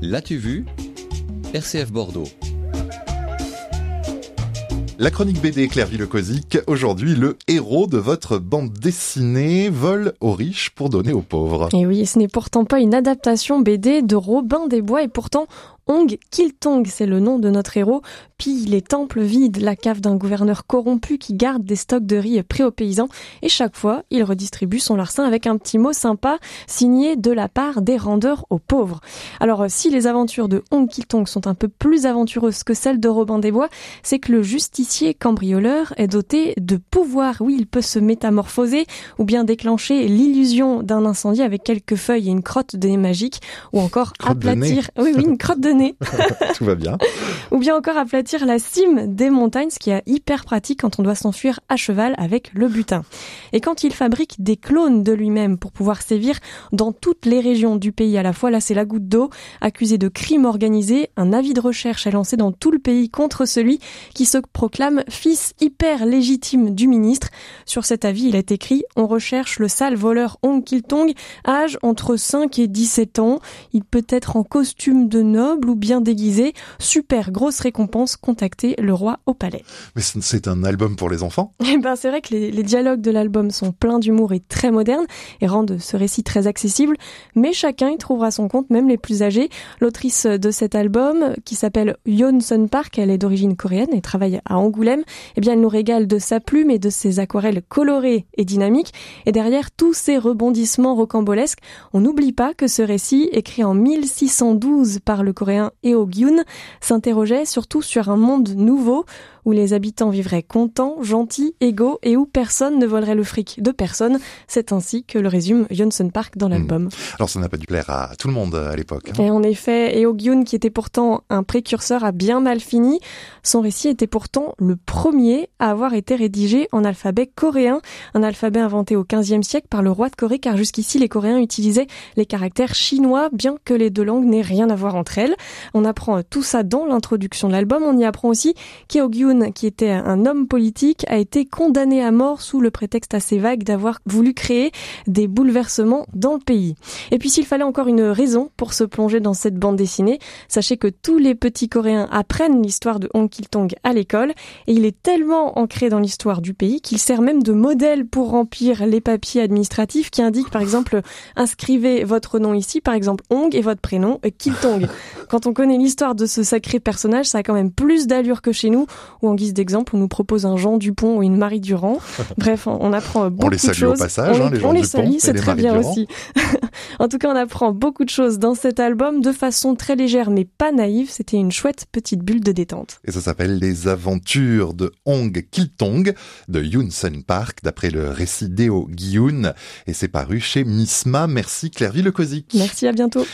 L'as-tu vu? RCF Bordeaux. La chronique BD Clairville Cosic, aujourd'hui le héros de votre bande dessinée vole aux riches pour donner aux pauvres. Et oui, ce n'est pourtant pas une adaptation BD de Robin des Bois et pourtant Ong Kiltong, c'est le nom de notre héros, pille les temples vides, la cave d'un gouverneur corrompu qui garde des stocks de riz prêts aux paysans et chaque fois, il redistribue son larcin avec un petit mot sympa signé de la part des rendeurs aux pauvres. Alors, si les aventures de Ong Kiltong sont un peu plus aventureuses que celles de Robin des Bois, c'est que le justicier cambrioleur est doté de pouvoir. Oui, il peut se métamorphoser ou bien déclencher l'illusion d'un incendie avec quelques feuilles et une crotte de nez magique ou encore aplatir. Oui, oui, une crotte de Tout va bien. Ou bien encore aplatir la cime des montagnes, ce qui est hyper pratique quand on doit s'enfuir à cheval avec le butin. Et quand il fabrique des clones de lui-même pour pouvoir sévir dans toutes les régions du pays à la fois, là c'est la goutte d'eau, accusé de crime organisé, un avis de recherche est lancé dans tout le pays contre celui qui se proclame fils hyper légitime du ministre. Sur cet avis, il est écrit On recherche le sale voleur Ong Kiltong, âge entre 5 et 17 ans. Il peut être en costume de noble bien déguisé. Super grosse récompense, contacter le roi au palais. Mais c'est un album pour les enfants Eh ben c'est vrai que les, les dialogues de l'album sont pleins d'humour et très modernes et rendent ce récit très accessible, mais chacun y trouvera son compte, même les plus âgés. L'autrice de cet album, qui s'appelle Yeon Sun Park, elle est d'origine coréenne et travaille à Angoulême, eh bien elle nous régale de sa plume et de ses aquarelles colorées et dynamiques. Et derrière tous ces rebondissements rocambolesques, on n'oublie pas que ce récit, écrit en 1612 par le coréen Eo Gyun s'interrogeait surtout sur un monde nouveau où les habitants vivraient contents, gentils, égaux et où personne ne volerait le fric de personne. C'est ainsi que le résume Johnson Park dans l'album. Mmh. Alors ça n'a pas dû plaire à tout le monde à l'époque. Hein. Et en effet, Eo Gyun, qui était pourtant un précurseur, a bien mal fini. Son récit était pourtant le premier à avoir été rédigé en alphabet coréen, un alphabet inventé au XVe siècle par le roi de Corée, car jusqu'ici les Coréens utilisaient les caractères chinois, bien que les deux langues n'aient rien à voir entre elles. On apprend tout ça dans l'introduction de l'album. On y apprend aussi qu'Eo Qui était un homme politique, a été condamné à mort sous le prétexte assez vague d'avoir voulu créer des bouleversements dans le pays. Et puis s'il fallait encore une raison pour se plonger dans cette bande dessinée, sachez que tous les petits Coréens apprennent l'histoire de Hong Kil-tong à l'école et il est tellement ancré dans l'histoire du pays qu'il sert même de modèle pour remplir les papiers administratifs qui indiquent par exemple inscrivez votre nom ici, par exemple Hong et votre prénom Kil-tong. Quand on connaît l'histoire de ce sacré personnage, ça a quand même plus d'allure que chez nous en guise d'exemple, on nous propose un Jean Dupont ou une Marie Durand. Bref, on apprend beaucoup de choses. On les salue au passage, on, les, on les salue, c'est très bien aussi. en tout cas, on apprend beaucoup de choses dans cet album de façon très légère mais pas naïve. C'était une chouette petite bulle de détente. Et ça s'appelle Les aventures de Hong Kiltong de Yoon Sun Park d'après le récit d'Eo Gyun et c'est paru chez Misma. Merci Clairville Le Merci, à bientôt.